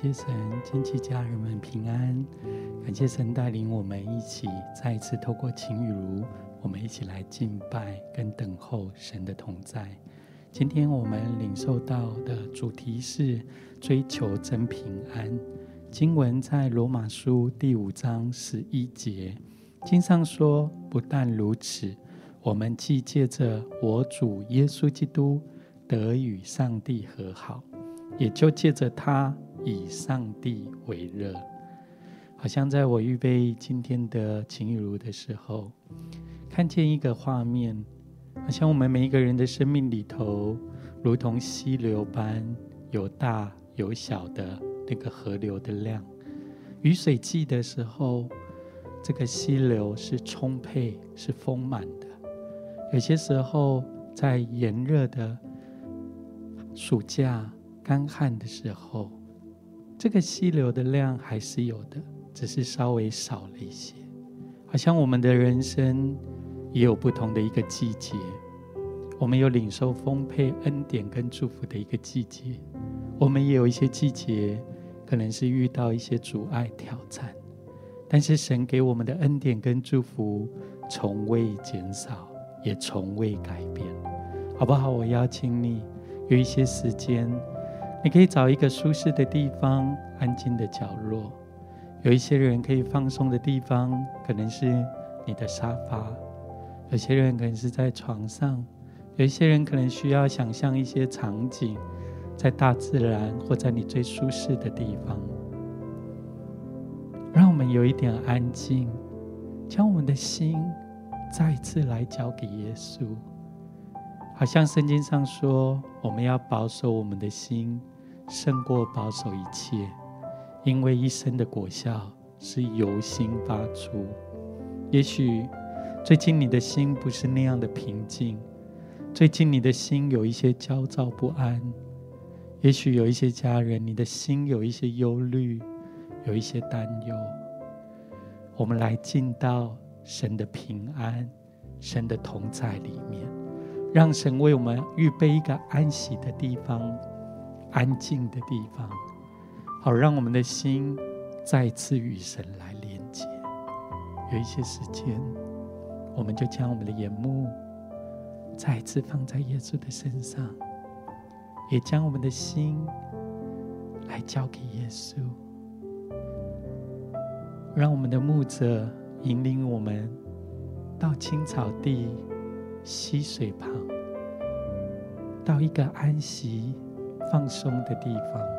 谢神，亲戚家人们平安。感谢神带领我们一起再一次透过晴雨如，我们一起来敬拜跟等候神的同在。今天我们领受到的主题是追求真平安。经文在罗马书第五章十一节，经上说：不但如此，我们既借着我主耶稣基督得与上帝和好，也就借着他。以上帝为乐，好像在我预备今天的晴雨如的时候，看见一个画面，好像我们每一个人的生命里头，如同溪流般有大有小的那个河流的量。雨水季的时候，这个溪流是充沛、是丰满的；有些时候，在炎热的暑假干旱的时候，这个溪流的量还是有的，只是稍微少了一些。好像我们的人生也有不同的一个季节，我们有领受丰沛恩典跟祝福的一个季节，我们也有一些季节可能是遇到一些阻碍挑战，但是神给我们的恩典跟祝福从未减少，也从未改变，好不好？我邀请你有一些时间。你可以找一个舒适的地方，安静的角落。有一些人可以放松的地方，可能是你的沙发；有些人可能是在床上；有一些人可能需要想象一些场景，在大自然或在你最舒适的地方。让我们有一点安静，将我们的心再次来交给耶稣。好像圣经上说，我们要保守我们的心，胜过保守一切，因为一生的果效是由心发出。也许最近你的心不是那样的平静，最近你的心有一些焦躁不安。也许有一些家人，你的心有一些忧虑，有一些担忧。我们来进到神的平安、神的同在里面。让神为我们预备一个安息的地方，安静的地方，好让我们的心再次与神来连接。有一些时间，我们就将我们的眼目再次放在耶稣的身上，也将我们的心来交给耶稣，让我们的牧者引领我们到青草地。溪水旁，到一个安息、放松的地方。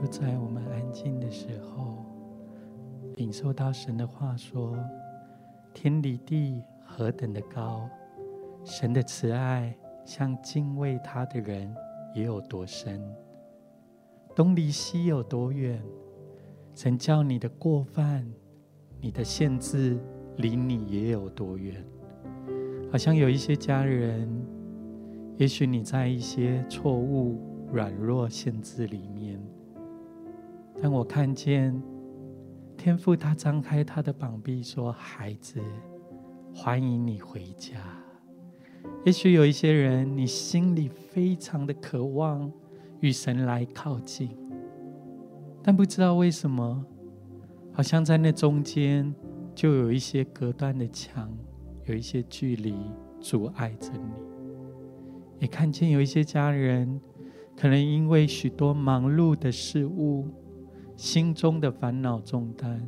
就在我们安静的时候，领受到神的话说：“天离地何等的高，神的慈爱像敬畏他的人也有多深。东离西有多远，神叫你的过犯、你的限制离你也有多远。好像有一些家人，也许你在一些错误、软弱、限制里面，但我看见天父他张开他的膀臂说：“孩子，欢迎你回家。”也许有一些人，你心里非常的渴望与神来靠近，但不知道为什么，好像在那中间就有一些隔断的墙，有一些距离阻碍着你。也看见有一些家人，可能因为许多忙碌的事物，心中的烦恼重担，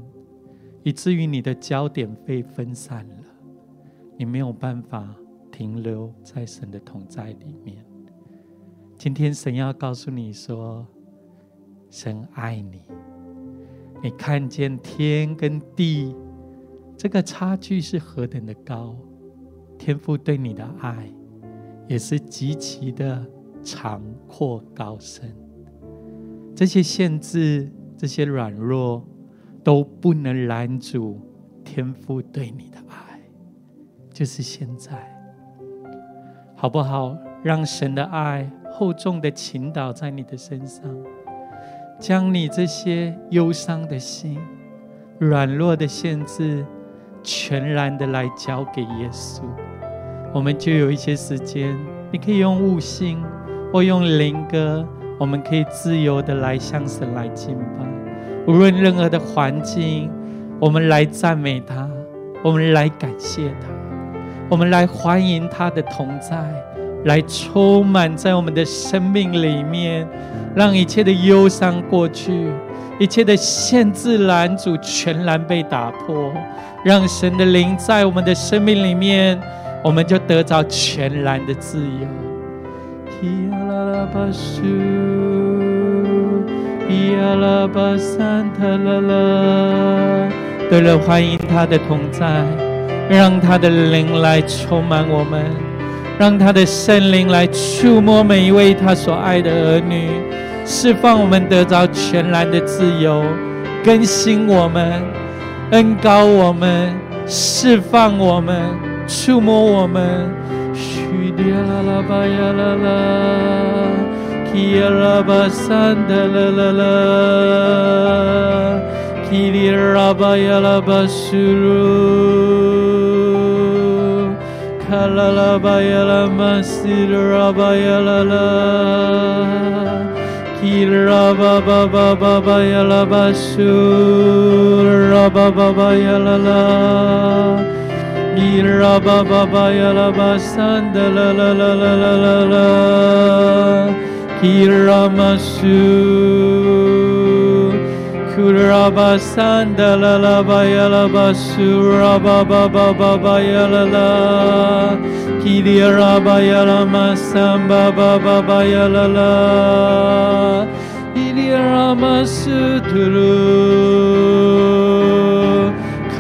以至于你的焦点被分散了，你没有办法。停留在神的同在里面。今天神要告诉你说，神爱你。你看见天跟地这个差距是何等的高，天父对你的爱也是极其的长阔高深。这些限制、这些软弱都不能拦阻天父对你的爱，就是现在。好不好？让神的爱厚重的倾倒在你的身上，将你这些忧伤的心、软弱的限制，全然的来交给耶稣。我们就有一些时间，你可以用悟性或用灵歌，我们可以自由的来向神来敬拜。无论任何的环境，我们来赞美他，我们来感谢他。我们来欢迎他的同在，来充满在我们的生命里面，让一切的忧伤过去，一切的限制拦阻全然被打破，让神的灵在我们的生命里面，我们就得着全然的自由。对了，欢迎他的同在。让他的灵来充满我们，让他的圣灵来触摸每一位他所爱的儿女，释放我们得着全然的自由，更新我们，恩膏我们，释放我们，触摸我们。Şüdiya la la baya la la Kiyara basanda la la la Kilira baya la basuru Kala la baya la masira baya la la Kira baba baba baya la basura baba baya la la Ira ba ba ba ya la ba sanda la la la la la la Kira masu Kura ba sanda la la ba ya la ba ra ba ba ba ba ya la la Kira ba ya la masamba ba ba ba ya la la Ili ramasu tulu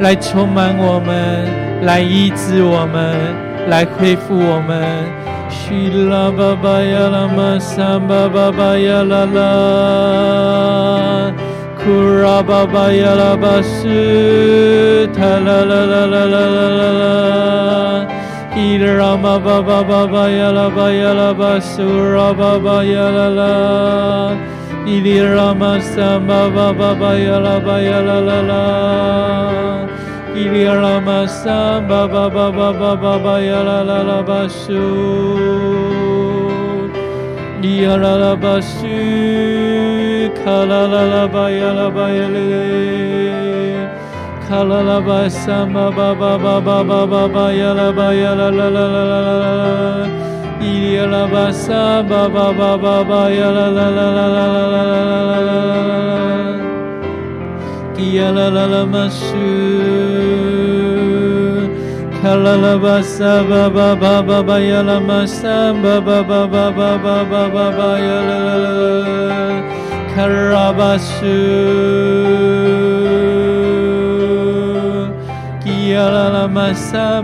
来充满我们，来医治我们，来恢复我们。希拉巴巴呀啦嘛，萨巴巴巴呀啦啦，库拉巴巴呀啦巴斯，塔啦啦啦啦啦啦啦啦，伊拉玛巴巴巴巴呀啦巴呀啦巴苏拉巴巴呀啦啦。ili rama sama baba baya la baya la la la ili rama sama baba baba baba ya la la la basu ya la la basu kala la la baya la baya le kala la basa ma baba baba baba baya la baya la la la la la la 巴巴巴巴巴呀啦啦啦啦啦啦啦啦啦啦。基呀啦啦啦玛苏，卡拉拉巴萨巴巴巴巴巴呀拉玛萨巴巴巴巴巴巴巴巴巴呀啦啦啦，卡拉巴苏，基呀啦啦玛萨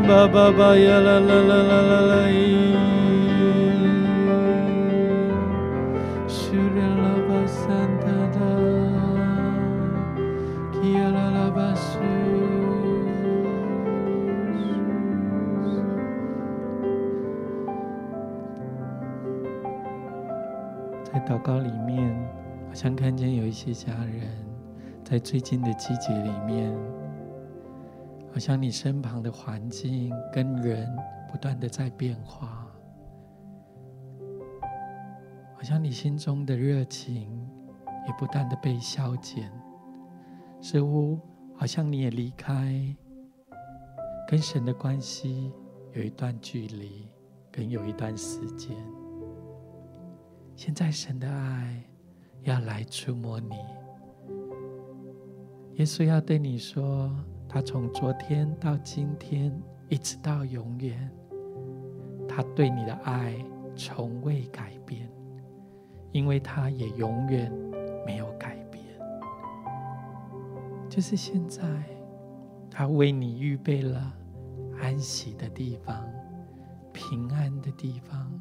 祷告里面，好像看见有一些家人，在最近的季节里面，好像你身旁的环境跟人不断的在变化，好像你心中的热情也不断的被消减，似乎好像你也离开，跟神的关系有一段距离，跟有一段时间。现在神的爱要来触摸你，耶稣要对你说，他从昨天到今天，一直到永远，他对你的爱从未改变，因为他也永远没有改变。就是现在，他为你预备了安息的地方，平安的地方。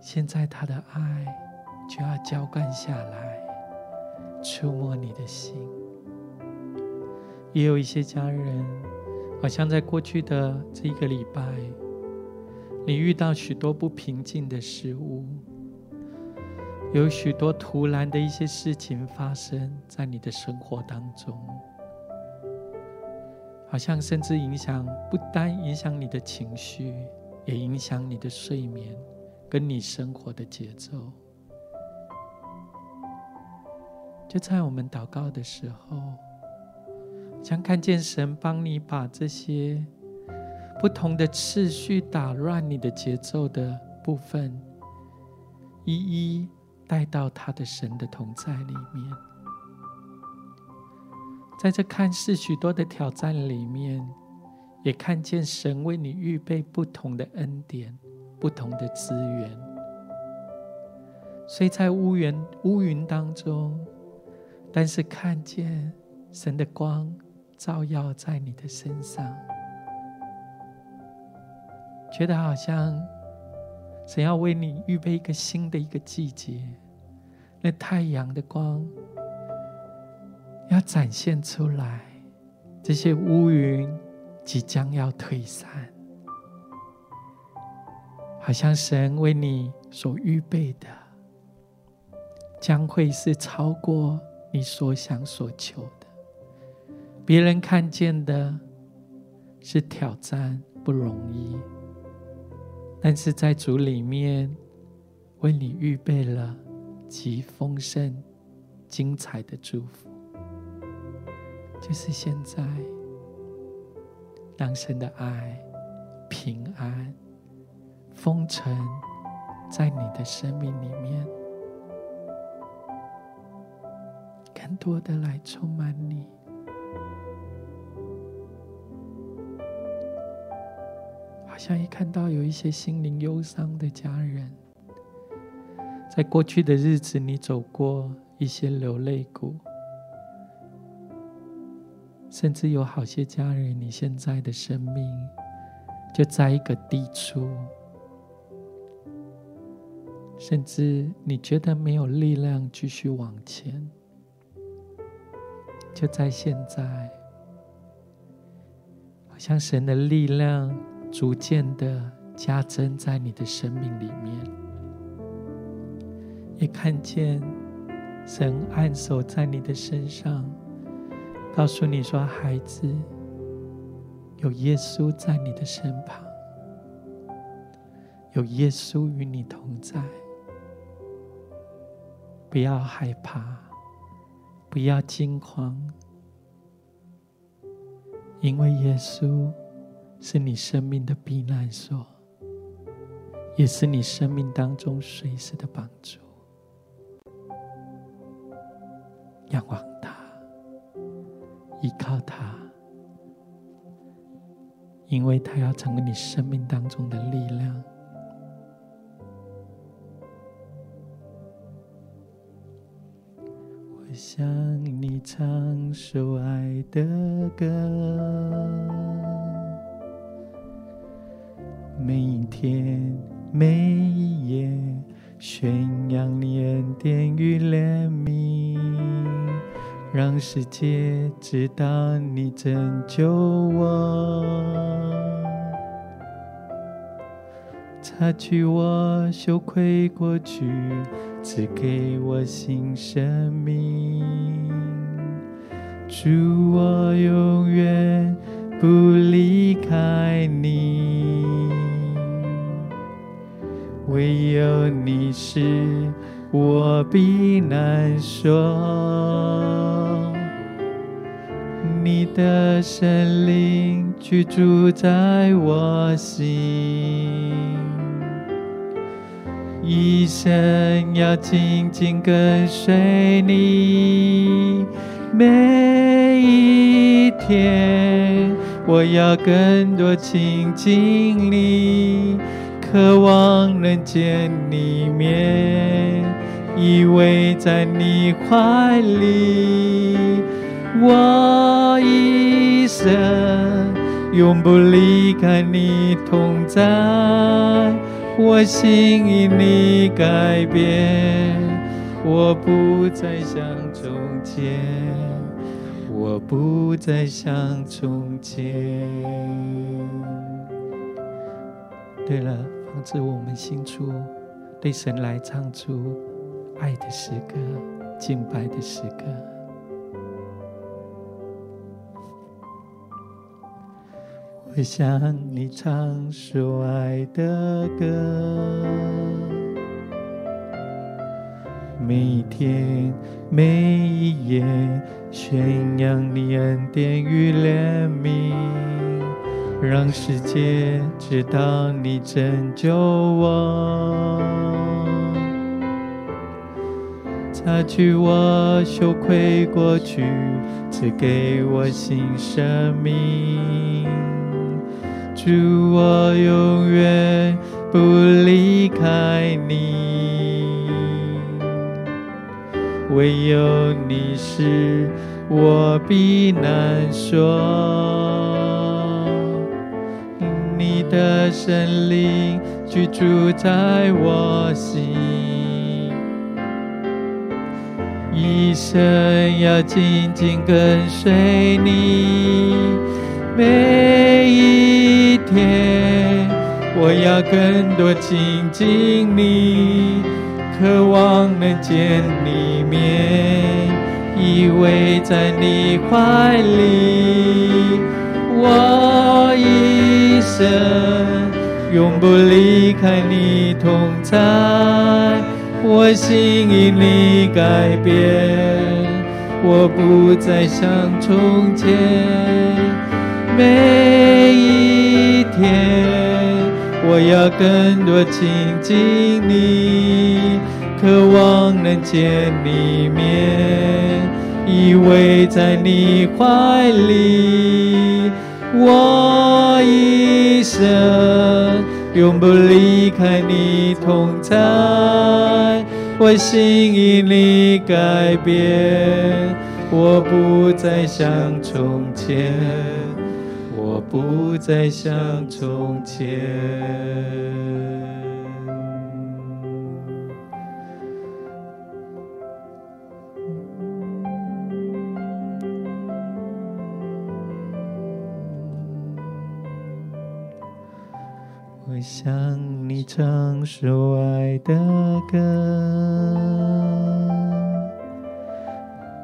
现在他的爱就要浇灌下来，触摸你的心。也有一些家人，好像在过去的这一个礼拜，你遇到许多不平静的事物，有许多突然的一些事情发生在你的生活当中，好像甚至影响，不单影响你的情绪，也影响你的睡眠。跟你生活的节奏，就在我们祷告的时候，想看见神帮你把这些不同的次序打乱你的节奏的部分，一一带到他的神的同在里面。在这看似许多的挑战里面，也看见神为你预备不同的恩典。不同的资源，虽在乌云乌云当中，但是看见神的光照耀在你的身上，觉得好像神要为你预备一个新的一个季节，那太阳的光要展现出来，这些乌云即将要退散。好像神为你所预备的，将会是超过你所想所求的。别人看见的是挑战，不容易，但是在主里面为你预备了极丰盛、精彩的祝福。就是现在，让神的爱、平安。丰盛在你的生命里面，更多的来充满你。好像一看到有一些心灵忧伤的家人，在过去的日子，你走过一些流泪谷，甚至有好些家人，你现在的生命就在一个低处。甚至你觉得没有力量继续往前，就在现在，好像神的力量逐渐的加增在你的生命里面，也看见神按手在你的身上，告诉你说：“孩子，有耶稣在你的身旁，有耶稣与你同在。”不要害怕，不要惊慌，因为耶稣是你生命的避难所，也是你生命当中随时的帮助。仰望他，依靠他，因为他要成为你生命当中的力量。向你唱首爱的歌，每一天，每一夜，宣扬你恩典与怜悯。让世界知道你拯救我，擦去我羞愧过去，赐给我新生命。祝，我永远不离开你，唯有你是我避难所。你的圣灵居住在我心，一生要紧紧跟随你。每一天，我要更多亲近你，渴望能见你面，依偎在你怀里。我一生永不离开你同在，我心因你改变，我不再像从前，我不再像从前。对了，防止我们心出对神来唱出爱的诗歌、敬拜的诗歌。我向你唱首爱的歌，每一天每一夜宣扬你恩典与怜悯，让世界知道你拯救我，擦去我羞愧过去，赐给我新生命。主，我永远不离开你，唯有你是我避难所。你的圣灵居住在我心，一生要紧紧跟随你。每一天，我要更多亲近你，渴望能见你面，依偎在你怀里。我一生永不离开你同在，我心因你改变，我不再像从前。每一天，我要更多亲近你，渴望能见你面，依偎在你怀里。我一生永不离开你同在，我心因你改变，我不再像从前。我不再像从前。我向你唱首爱的歌，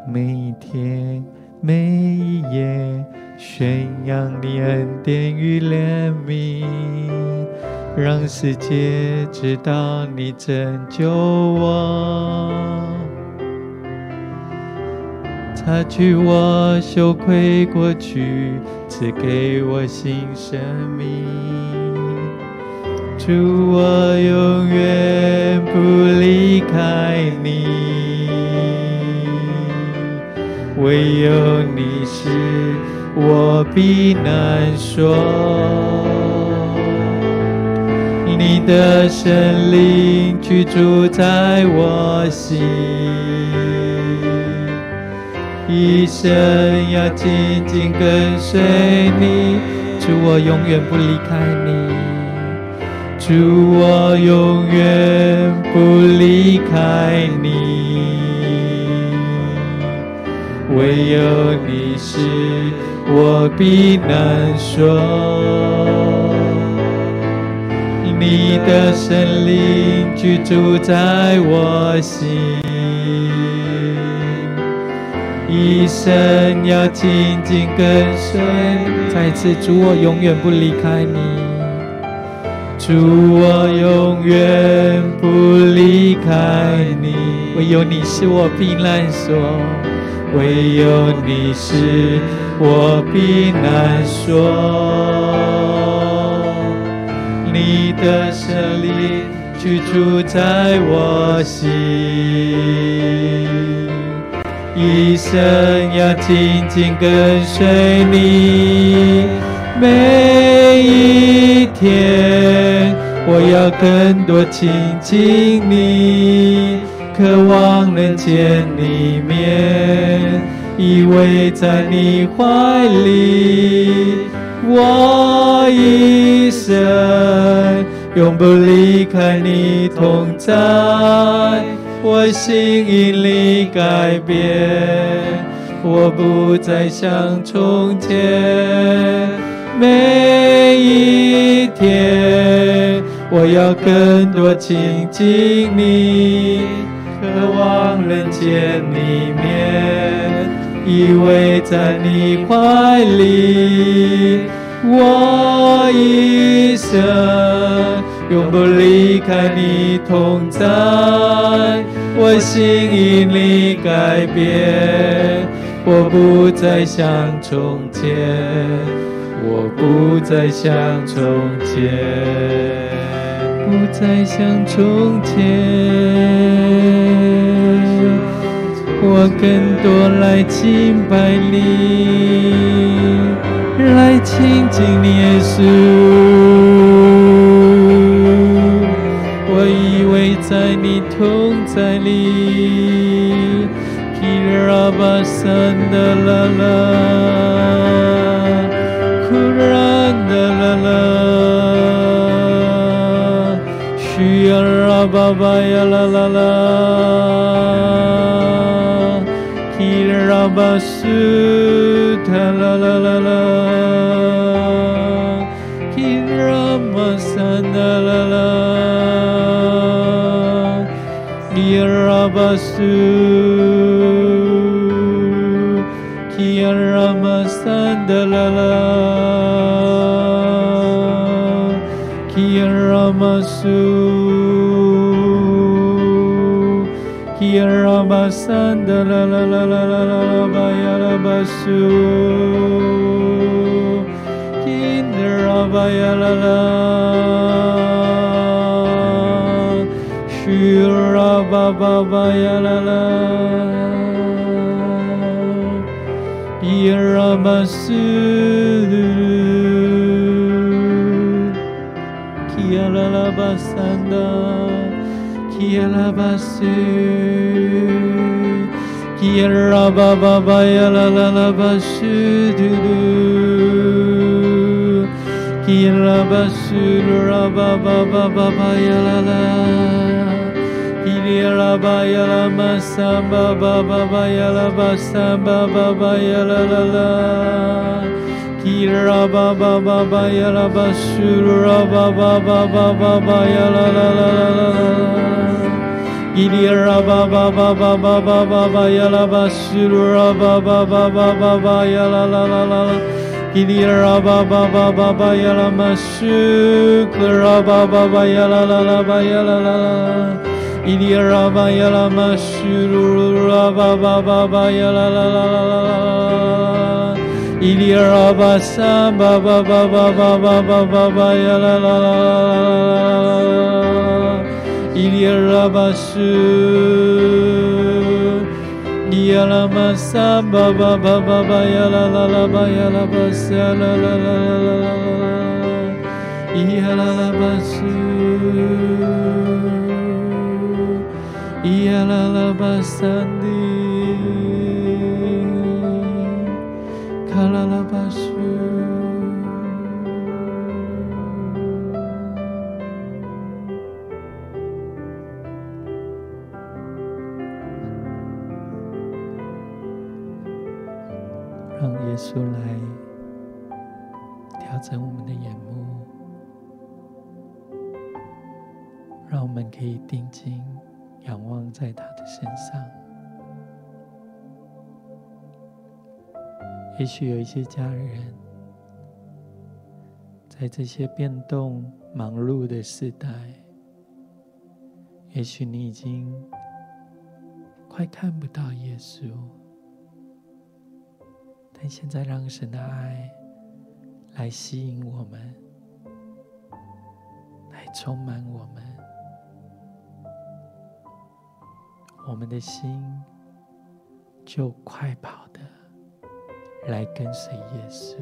每一天，每一夜。宣扬你恩典与怜悯，让世界知道你拯救我，擦去我羞愧过去，赐给我新生命。祝，我永远不离开你，唯有你是。我必难说。你的圣灵居住在我心，一生要紧紧跟随你，祝我永远不离开你，祝我永远不离开你，唯有你是我必难说。你的圣灵居住在我心，一生要紧紧跟随。再次，主我永远不离开你，主我永远不离开你。唯有你是我避难所，唯有你是我避难所。你的圣灵居住在我心，一生要紧紧跟随你。每一天，我要更多亲近你，渴望能见你面，依偎在你怀里。我一生永不离开你同在，我心因你改变，我不再像从前。每一天，我要更多亲近你，渴望能见你面，依偎在你怀里。我一生永不离开你同在，我心因你改变，我不再像从前，我不再像从前，不再像从前，我更多来敬拜你。来亲近你，耶稣，我以为在你同在里。基拉巴山的啦啦，库兰的啦啦，需要拉巴巴呀啦啦啦，Rabasu talalala Kin Ramasanalala Rabasu Kian Ramasanalala Kian Ramasu Yarabasanda la la la la la la la qui est la basse qui est la baba baya la la la basse du lu qui est la basse la baba baba baya la la qui est la baya la masamba baba baya la basamba baba baya la la la 巴桑达，基呀啦巴苏，基呀啦巴巴巴呀啦啦啦巴苏嘟嘟，基呀啦巴苏啦巴巴巴巴巴呀啦啦。伊拉巴呀拉玛桑巴巴巴巴呀拉巴桑巴巴巴呀啦啦啦，伊拉巴巴巴巴呀拉巴苏拉巴巴巴巴巴巴呀啦啦啦啦啦，伊拉巴巴巴巴巴巴巴巴呀拉巴苏拉巴巴巴巴巴巴呀啦啦啦啦，伊拉巴巴巴巴巴呀拉玛苏克拉巴阿拉巴让耶稣来调整我们的眼目。让我们可以定睛仰望在他的。也许有一些家人，在这些变动忙碌的时代，也许你已经快看不到耶稣。但现在，让神的爱来吸引我们，来充满我们，我们的心就快跑的来跟随耶稣，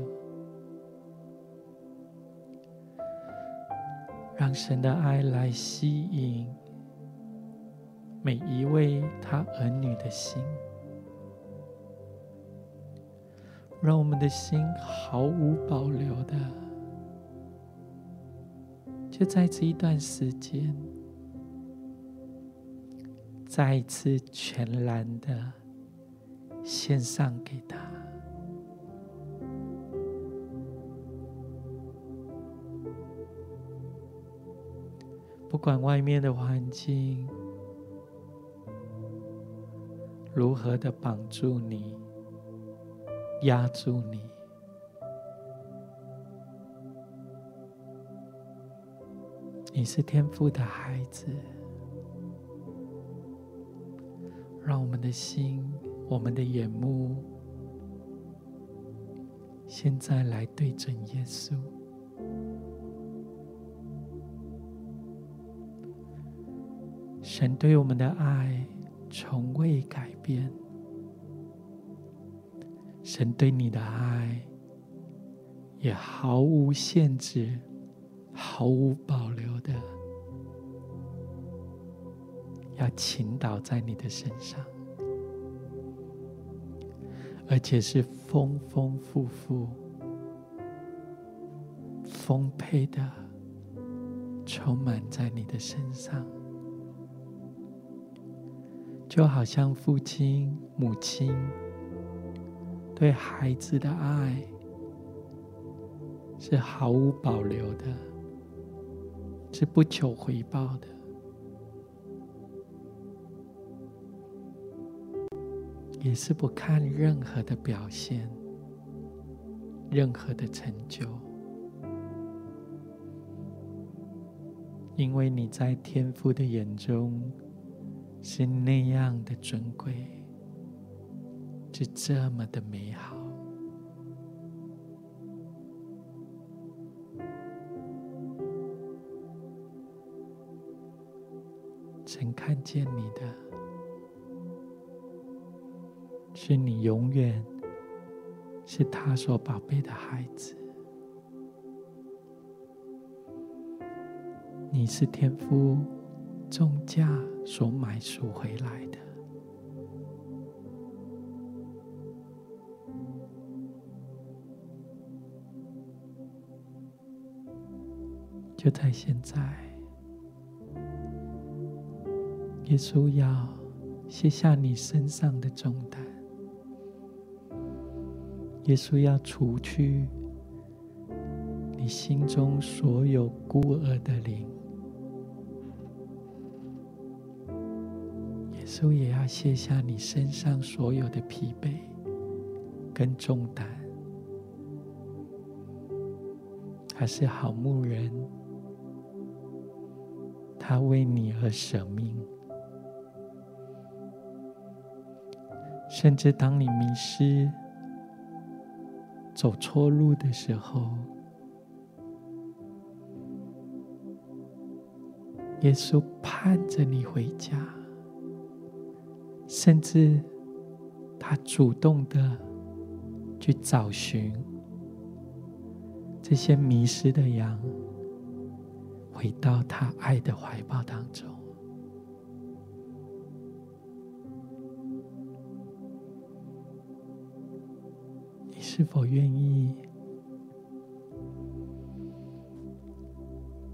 让神的爱来吸引每一位他儿女的心。让我们的心毫无保留的，就在这一段时间，再一次全然的献上给他。管外面的环境如何的绑住你。压住你，你是天赋的孩子。让我们的心，我们的眼目，现在来对准耶稣。神对我们的爱从未改变。神对你的爱也毫无限制、毫无保留的要倾倒在你的身上，而且是丰丰富富、丰沛的充满在你的身上，就好像父亲、母亲。对孩子的爱是毫无保留的，是不求回报的，也是不看任何的表现、任何的成就，因为你在天父的眼中是那样的尊贵。是这么的美好，曾看见你的，是你永远是他所宝贝的孩子，你是天父重价所买赎回来的。就在现在，耶稣要卸下你身上的重担，耶稣要除去你心中所有孤儿的灵，耶稣也要卸下你身上所有的疲惫跟重担，他是好牧人。他为你而舍命，甚至当你迷失、走错路的时候，耶稣盼着你回家，甚至他主动的去找寻这些迷失的羊，回到他爱的怀抱当中。你是否愿意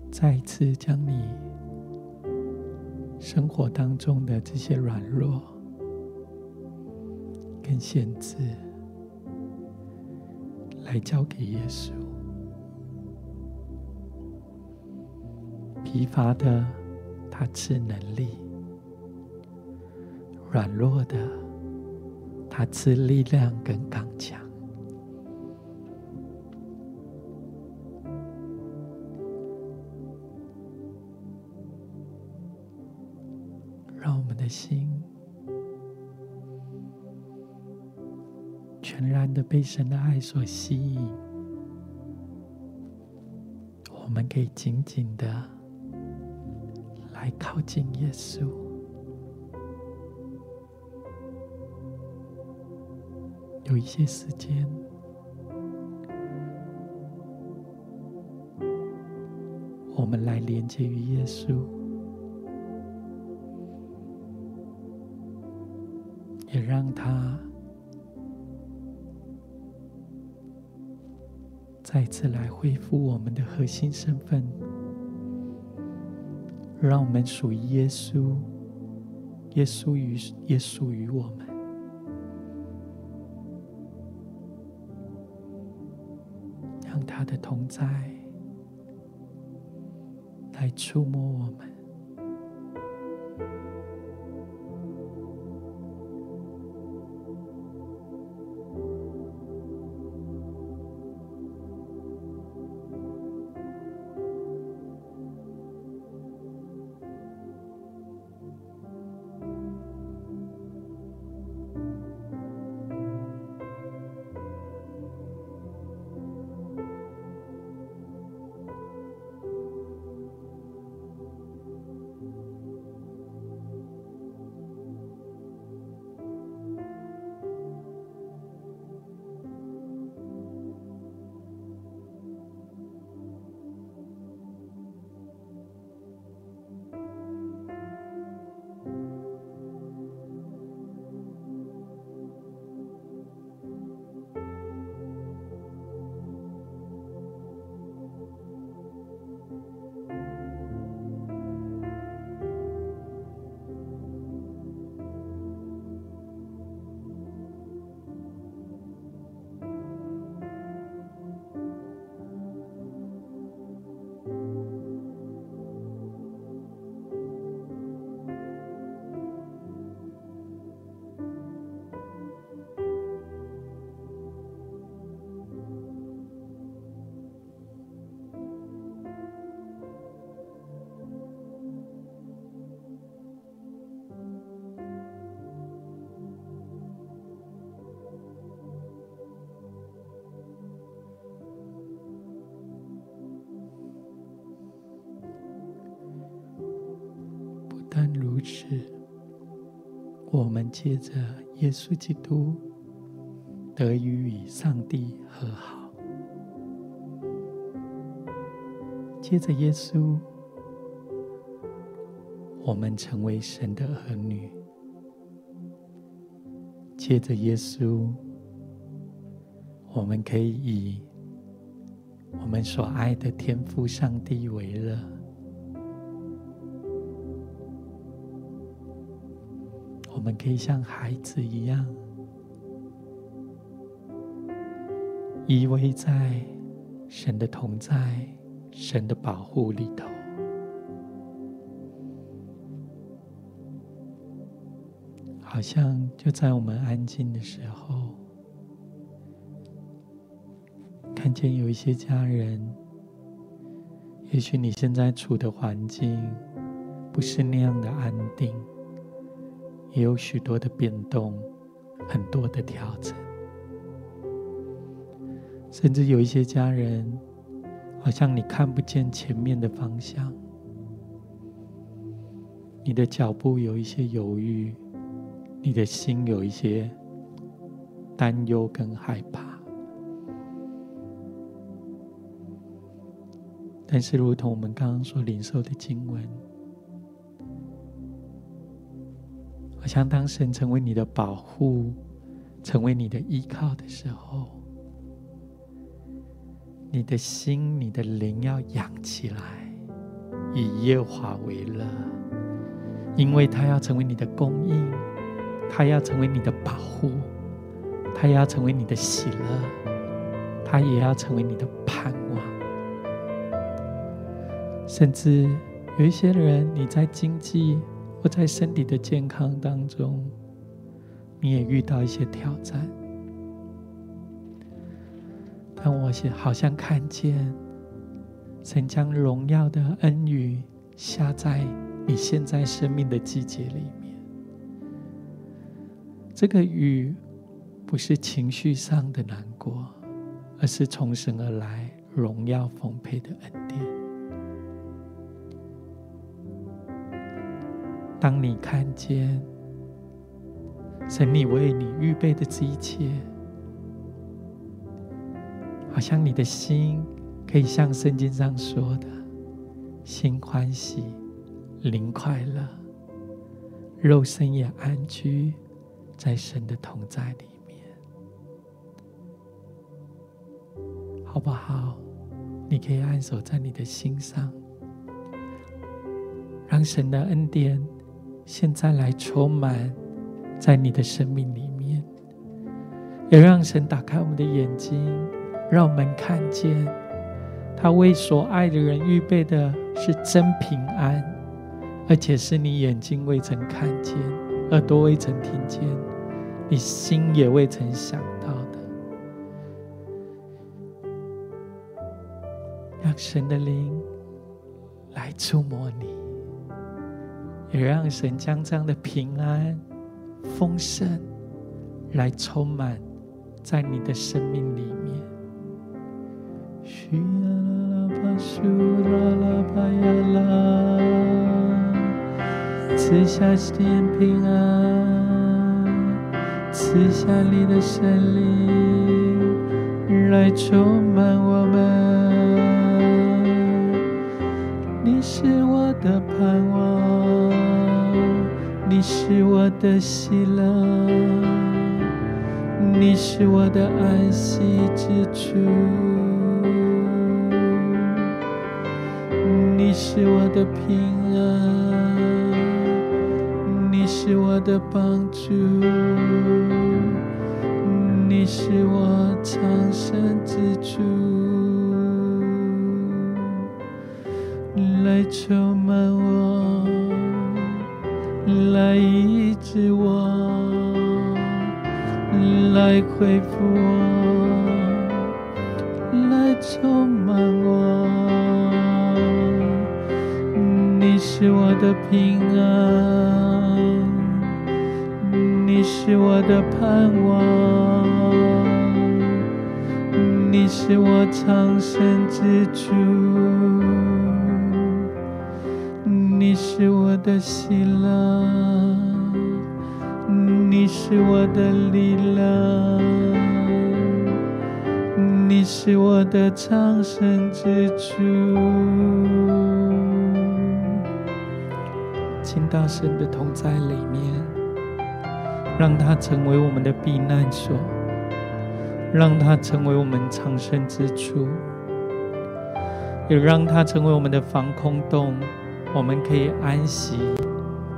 再次将你生活当中的这些软弱跟限制，来交给耶稣？疲乏的，他赐能力；软弱的，他赐力量跟刚强。被神的爱所吸引，我们可以紧紧的。来靠近耶稣，有一些时间，我们来连接于耶稣，也让他再次来恢复我们的核心身份。让我们属于耶稣，耶稣于也属于我们，让他的同在来触摸我们。我们借着耶稣基督得以与上帝和好；借着耶稣，我们成为神的儿女；借着耶稣，我们可以以我们所爱的天父上帝为乐。我们可以像孩子一样，依偎在神的同在、神的保护里头，好像就在我们安静的时候，看见有一些家人，也许你现在处的环境不是那样的安定。也有许多的变动，很多的调整，甚至有一些家人，好像你看不见前面的方向，你的脚步有一些犹豫，你的心有一些担忧跟害怕。但是，如同我们刚刚所领受的经文，我想当神成为你的保护，成为你的依靠的时候，你的心、你的灵要养起来，以耶华为乐，因为他要成为你的供应，他要成为你的保护，他要成为你的喜乐，他也要成为你的盼望。甚至有一些人，你在经济或在身体的健康当中，你也遇到一些挑战。但我是好像看见神将荣耀的恩雨下在你现在生命的季节里面。这个雨不是情绪上的难过，而是从神而来荣耀丰沛的恩典。当你看见神你为你预备的这一切，好像你的心可以像圣经上说的，心欢喜，灵快乐，肉身也安居在神的同在里面，好不好？你可以按手在你的心上，让神的恩典。现在来充满在你的生命里面，也让神打开我们的眼睛，让我们看见他为所爱的人预备的是真平安，而且是你眼睛未曾看见，耳朵未曾听见，你心也未曾想到的。让神的灵来触摸你。也让神将这样的平安、丰盛来充满在你的生命里面。赐下点平安，赐下你的圣灵来充满我们。你是的盼望。你是我的喜乐，你是我的安息之处，你是我的平安，你是我的帮助，你是我藏身之处，来充满我。来医治我，来恢复我，来充满我。你是我的平安，你是我的盼望，你是我藏身之喜乐，你是我的力量，你是我的藏身之处。进到神的同在里面，让它成为我们的避难所，让它成为我们藏身之处，也让它成为我们的防空洞。我们可以安息、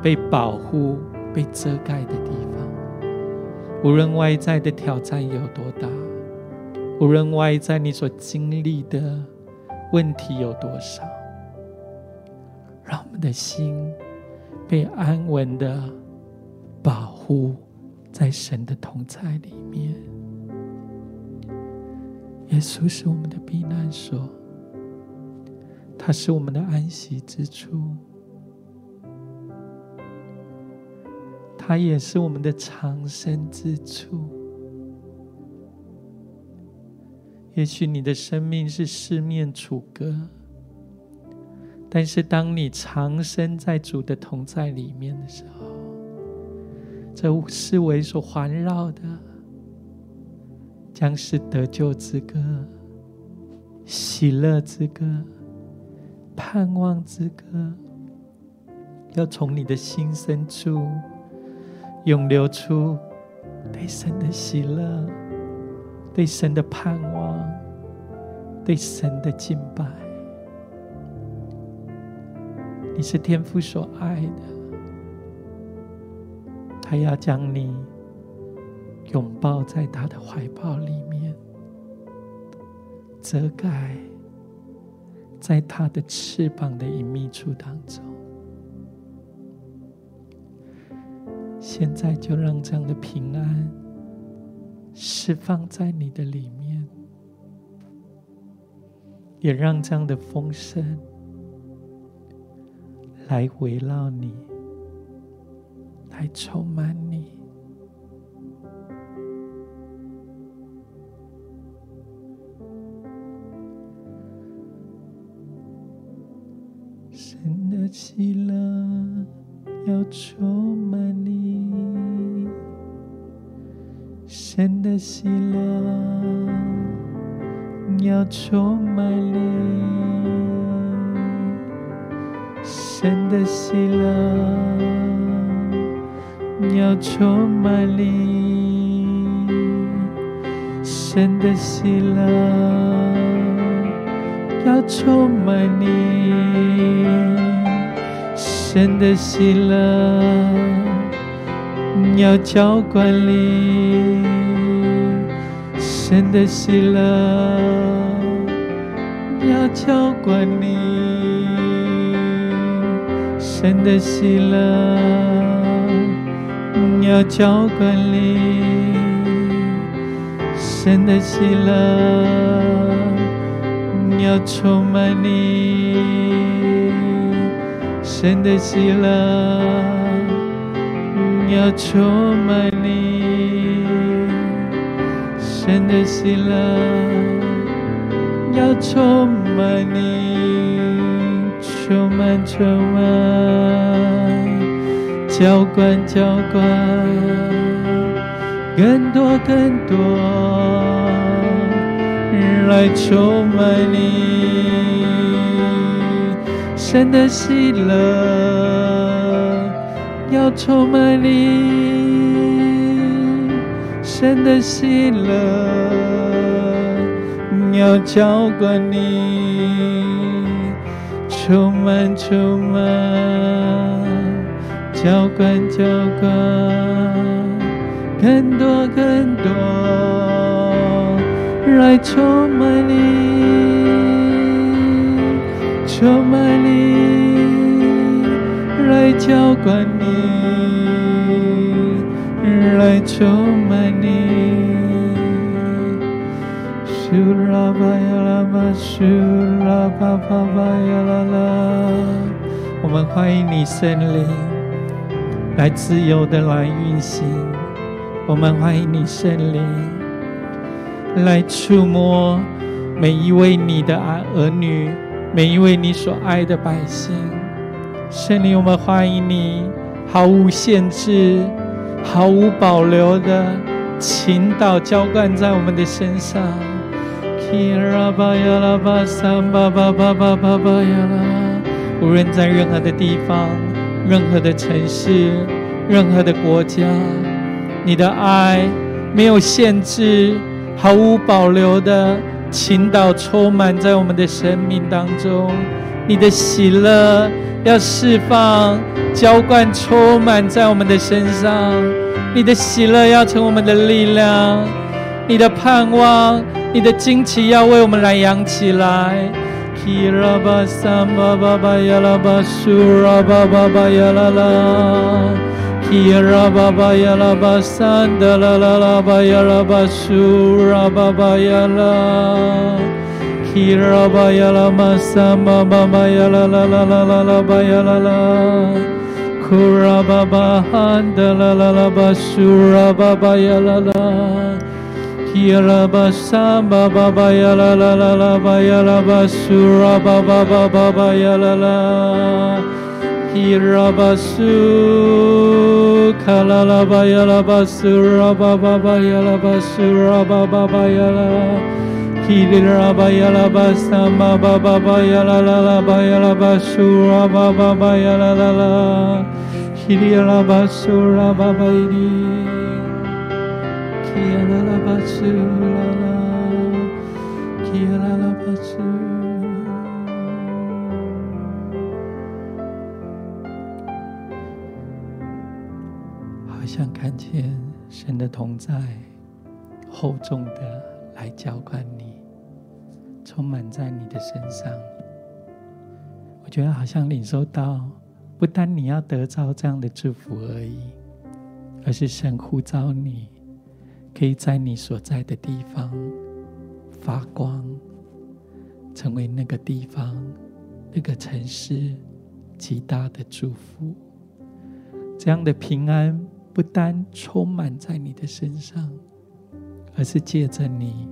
被保护、被遮盖的地方。无论外在的挑战有多大，无论外在你所经历的问题有多少，让我们的心被安稳的保护在神的同在里面。耶稣是我们的避难所。它是我们的安息之处，它也是我们的藏身之处。也许你的生命是四面楚歌，但是当你藏身在主的同在里面的时候，这四围所环绕的将是得救之歌、喜乐之歌、盼望之歌，要从你的心深处涌流出对神的喜乐、对神的盼望、对神的敬拜。你是天父所爱的，他要将你。拥抱在他的怀抱里面，遮盖在他的翅膀的隐秘处当中。现在就让这样的平安释放在你的里面，也让这样的风声来围绕你，来充满你。喜乐要充满你，神的喜乐要充满你，神的喜乐要充满你，神的喜乐要充满你。神的喜乐要浇灌你，神的喜乐要浇灌你，神的喜乐要浇灌你，神的喜乐要充满你。神的喜乐要充满你，神的喜乐要充满你，充满充满，浇灌浇灌，更多更多，来充满你。神的喜乐要充满你，神的喜乐要浇灌你，充满充满，浇灌浇灌，更多更多，来充满你。充满你，来浇灌你，来充满你。苏拉巴呀拉巴，苏拉巴巴巴呀啦啦。我们欢迎你圣灵来自由的来运行。我们欢迎你圣灵来触摸每一位你的儿儿女。每一位你所爱的百姓，圣灵，我们欢迎你，毫无限制、毫无保留的倾倒浇灌在我们的身上。无论在任何的地方、任何的城市、任何的国家，你的爱没有限制，毫无保留的。倾倒充满在我们的生命当中，你的喜乐要释放，浇灌充满在我们的身上，你的喜乐要成我们的力量，你的盼望，你的惊奇要为我们来扬起来。咿拉巴巴呀拉巴桑德拉拉拉巴呀拉巴苏拉巴巴呀拉，咿拉巴呀拉玛桑巴巴巴呀啦啦啦啦啦啦巴呀啦啦，库拉巴巴罕德拉拉拉巴苏拉巴巴呀啦啦，咿拉巴桑神的同在，厚重的来浇灌你，充满在你的身上。我觉得好像领受到，不单你要得着这样的祝福而已，而是神呼召你，可以在你所在的地方发光，成为那个地方、那个城市极大的祝福。这样的平安。不单充满在你的身上，而是借着你，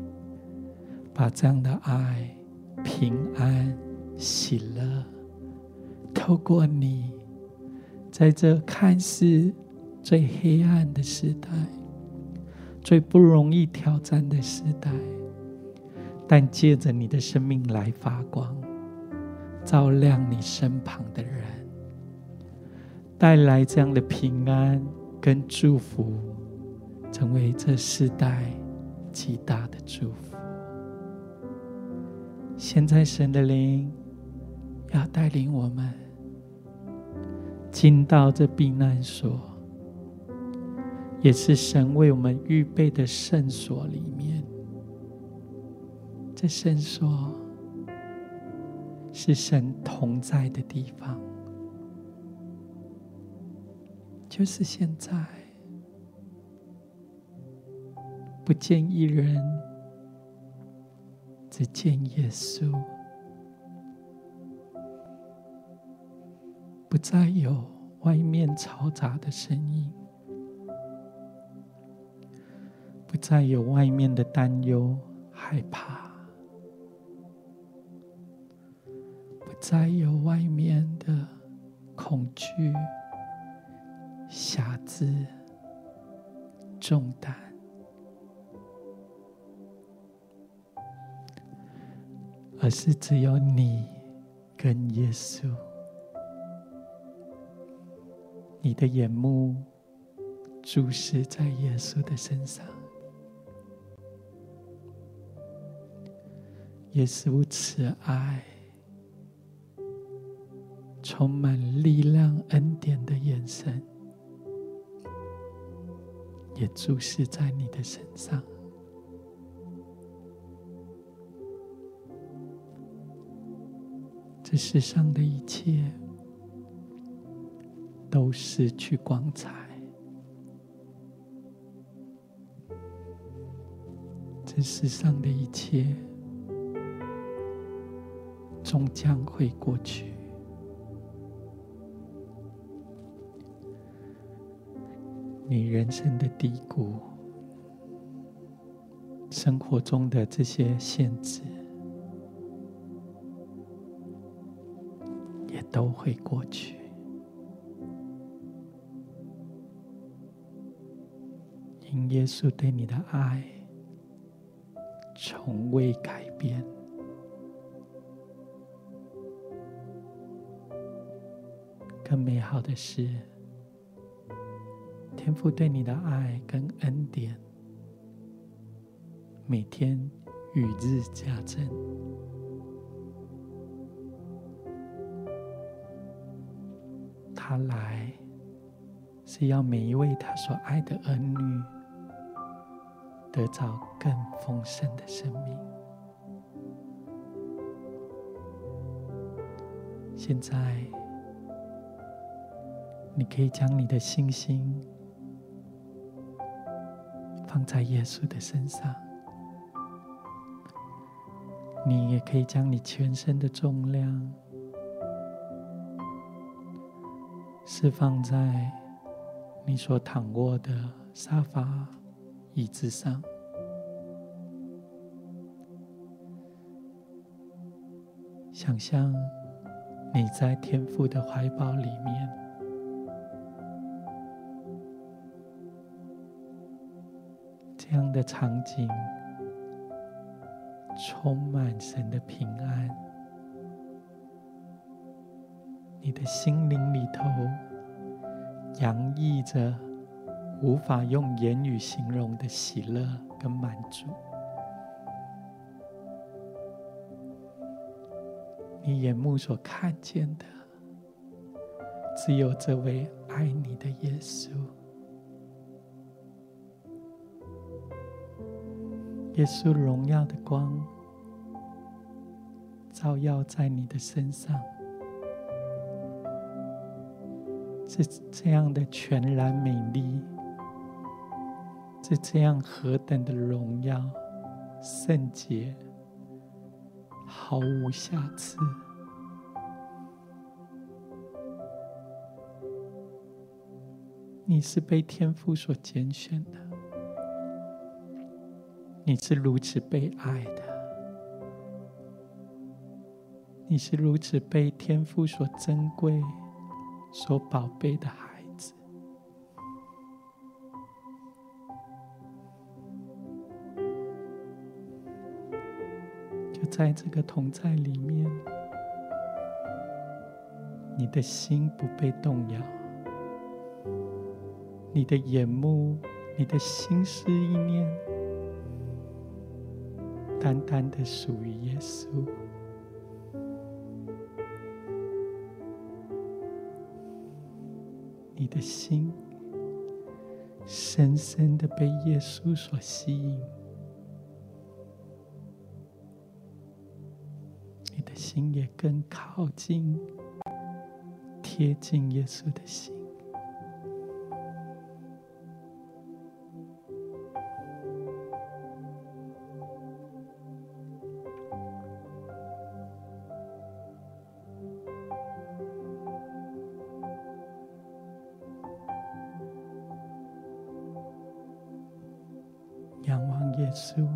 把这样的爱、平安、喜乐，透过你，在这看似最黑暗的时代、最不容易挑战的时代，但借着你的生命来发光，照亮你身旁的人，带来这样的平安。跟祝福，成为这世代极大的祝福。现在，神的灵要带领我们进到这避难所，也是神为我们预备的圣所里面。这圣所是神同在的地方。就是现在，不见一人，只见耶稣，不再有外面嘈杂的声音，不再有外面的担忧、害怕，不再有外面的恐惧。瑕疵、重担，而是只有你跟耶稣，你的眼目注视在耶稣的身上，耶稣慈爱、充满力量、恩典的眼神。也注视在你的身上，这世上的一切都失去光彩，这世上的一切终将会过去。你人生的低谷，生活中的这些限制，也都会过去。因耶稣对你的爱，从未改变。更美好的是。天父对你的爱跟恩典，每天与日加增。他来是要每一位他所爱的儿女得到更丰盛的生命。现在，你可以将你的信心。放在耶稣的身上，你也可以将你全身的重量释放在你所躺卧的沙发、椅子上，想象你在天父的怀抱里面，这样的场景充满神的平安，你的心灵里头洋溢着无法用言语形容的喜乐跟满足。你眼目所看见的，只有这位爱你的耶耶稣荣耀的光，照耀在你的身上，是这样的全然美丽，是这样何等的荣耀、圣洁。毫无瑕疵。你是被天父所拣选的，你是如此被爱的，你是如此被天父所珍贵、所宝贝的孩子。就。在这个同在里面，你的心不被动摇，你的眼目、你的心思意念，单单的属于耶稣。你的心深深的被耶稣所吸引。你的心也更靠近、贴近耶稣的心，稣，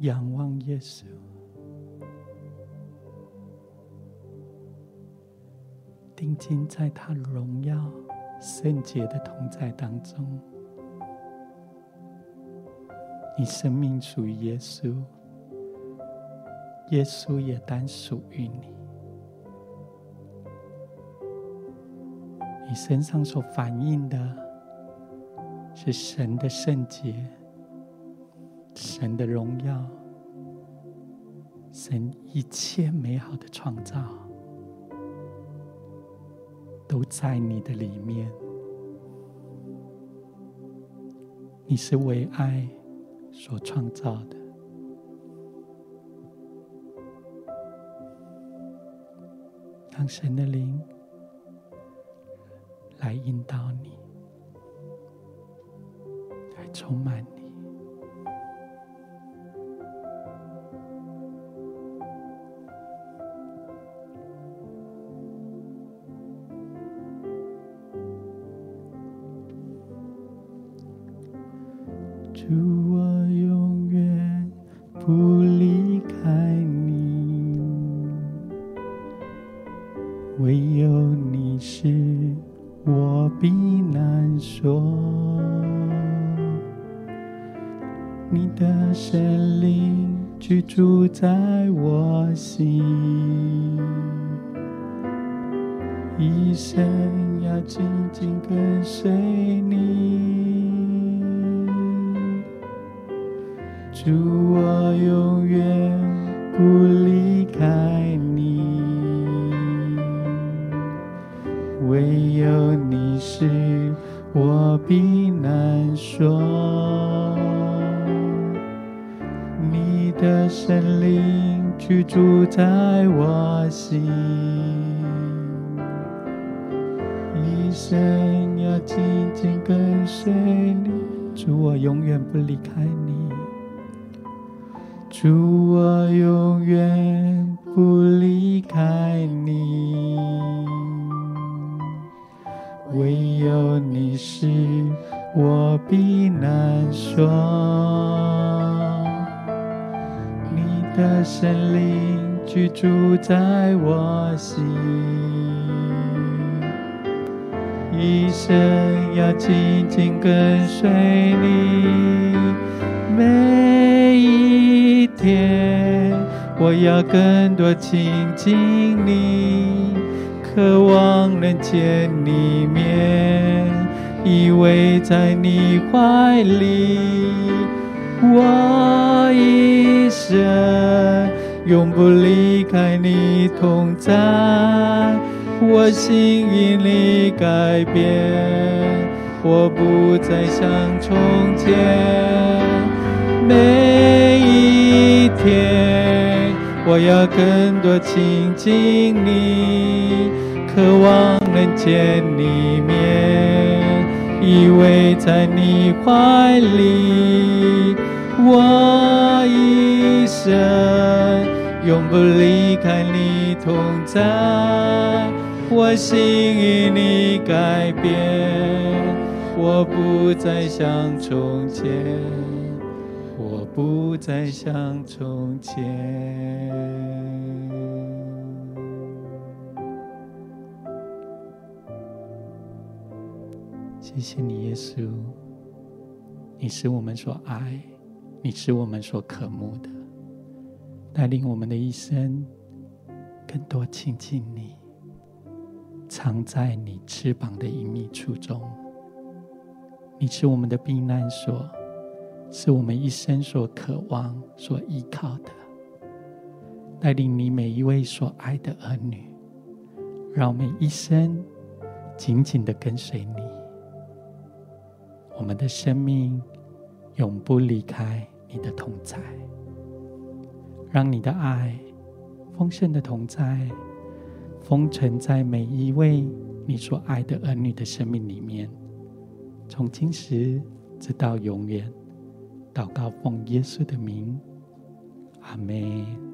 仰望耶稣。定睛在他荣耀圣洁的同在当中，你生命属于耶稣，耶稣也单属于你。你身上所反映的是神的圣洁、神的荣耀、神一切美好的创造。都在你的里面，你是为爱所创造的。让神的灵来引导你，充满你。离开你，唯有你是我避难所。你的神灵居住在我心，一生要紧紧跟随你。主，我永远不离开你。祝我永远不离开你，唯有你是我避难所。你的神灵居住在我心，一生要紧紧跟随你，每一。一天我要更多亲近你，渴望能见你面，依偎在你怀里。我一生永不离开你同在，我心因你改变，我不再像从前。每天，我要更多亲近你，渴望能见你面，依偎在你怀里。我一生永不离开你同在，我心因你改变，我不再像从前，不再像从前。谢谢你，耶稣，你是我们所爱。你是我们所渴慕的，带领我们的一生更多亲近你，藏在你翅膀的隐秘处中。你是我们的避难所，是我们一生所渴望、所依靠的。带领你每一位所爱的儿女，让我们一生紧紧的跟随你。我们的生命。永不离开你的同在，让你的爱丰盛的同在封存在每一位你所爱的儿女的生命里面，从今时直到永远。祷告奉耶稣的名，阿门。